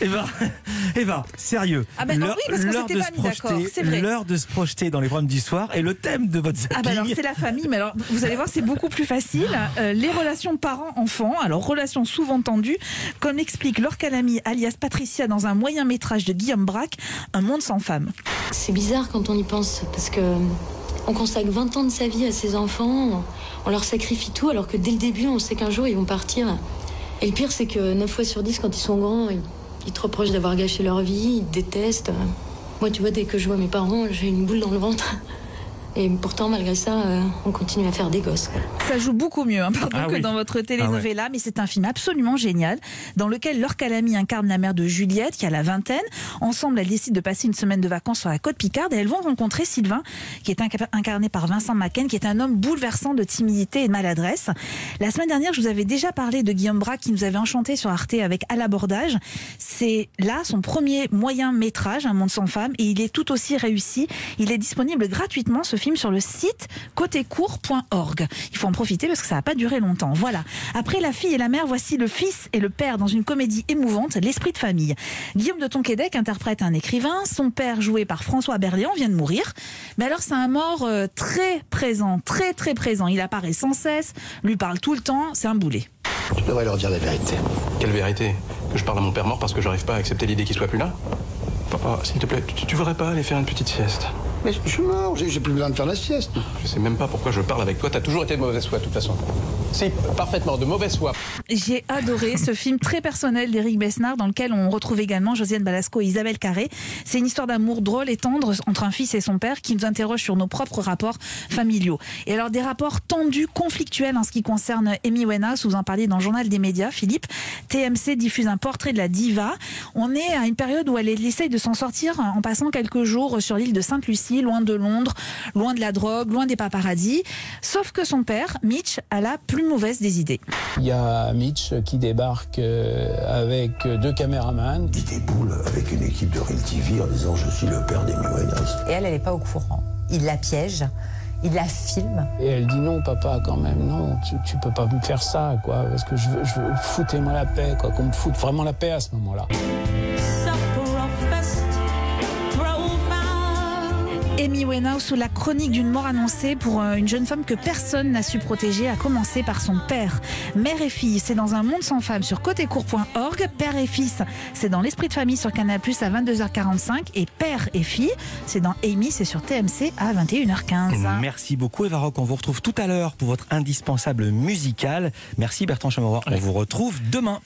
Eh ben, eh ben, sérieux. Ah ben, L'heure oui, parce qu'on s'était de pas se mis d'accord, c'est vrai. l'heure de se projeter dans les programmes du soir et le thème de votre Ah zapping. bah alors c'est la famille, mais alors vous allez voir c'est beaucoup plus facile. Euh, les relations parents-enfants, alors relations souvent tendues, comme l'explique Laure Calamy alias Patricia dans un moyen métrage de Guillaume Braque, Un monde sans femme. C'est bizarre quand on y pense, parce que on consacre 20 ans de sa vie à ses enfants, on leur sacrifie tout, alors que dès le début, on sait qu'un jour, ils vont partir. Et le pire, c'est que 9 fois sur 10, quand ils sont grands, ils, ils te reprochent d'avoir gâché leur vie, ils te détestent. Moi, tu vois, dès que je vois mes parents, j'ai une boule dans le ventre. Et pourtant, malgré ça, euh, on continue à faire des gosses. Ça joue beaucoup mieux hein, pardon, Ah que oui. dans votre telenovela, mais c'est un film absolument génial dans lequel Laure Calamy incarne la mère de Juliette qui a la vingtaine. Ensemble, elles décident de passer une semaine de vacances sur la côte Picarde et elles vont rencontrer Sylvain qui est inca- incarné par Vincent Macken qui est un homme bouleversant de timidité et de maladresse. La semaine dernière, je vous avais déjà parlé de Guillaume Braque qui nous avait enchanté sur Arte avec À l'abordage. C'est là son premier moyen métrage, Un monde sans femme, et il est tout aussi réussi. Il est disponible gratuitement, ce film, sur le site côtécourt.org. Il faut en profiter parce que ça n'a pas duré longtemps. Voilà. Après La fille et la mère, voici le fils et le père dans une comédie émouvante, L'esprit de famille. Guillaume de Tonquédec interprète un écrivain. Son père, joué par François Berléand, vient de mourir. Mais alors, c'est un mort euh, très présent, très très présent. Il apparaît sans cesse, lui parle tout le temps. C'est un boulet. Tu devrais leur dire la vérité. Quelle vérité? Que je parle à mon père mort parce que j'arrive pas à accepter l'idée qu'il soit plus là? Papa, s'il te plaît, tu, tu voudrais pas aller faire une petite sieste? Mais je suis mort, j'ai j'ai plus besoin de faire la sieste. Je sais même pas pourquoi je parle avec toi, t'as toujours été de mauvaise foi de toute façon. Si, parfaitement, de mauvaise foi. J'ai adoré ce film très personnel d'Éric Besnard dans lequel on retrouve également Josiane Balasco et Isabelle Carré. C'est une histoire d'amour drôle et tendre entre un fils et son père qui nous interroge sur nos propres rapports familiaux. Et alors des rapports tendus, conflictuels en ce qui concerne Amy Winehouse, vous en parliez dans le Journal des médias, Philippe. TMC diffuse un portrait de la diva. On est à une période où elle essaye de s'en sortir en passant quelques jours sur l'île de Sainte-Lucie, loin de Londres, loin de la drogue, loin des paparazzis. Sauf que son père, Mitch, a la plus mauvaise des idées. Il y a Mitch qui débarque euh, avec deux caméramans. Il déboule avec une équipe de Real TV en disant je suis le père des Winehouse. Et elle, elle n'est pas au courant. Il la piège, il la filme. Et elle dit non, papa, quand même, non, tu, tu peux pas me faire ça, quoi, parce que je veux, je veux foutez-moi la paix, quoi, qu'on me foute vraiment la paix à ce moment-là. Amy Winehouse sous la chronique d'une mort annoncée pour euh, une jeune femme que personne n'a su protéger, à commencer par son père. Mère et fille, c'est dans un monde sans femme sur côtécourt.org. Père et fils, c'est dans l'esprit de famille sur Canal Plus à 22h45. Et père et fille, c'est dans Amy, c'est sur TMC à 21h15. Merci beaucoup Eva Rock. On vous retrouve tout à l'heure pour votre indispensable musical. Merci Bertrand Chameroy. On vous retrouve demain.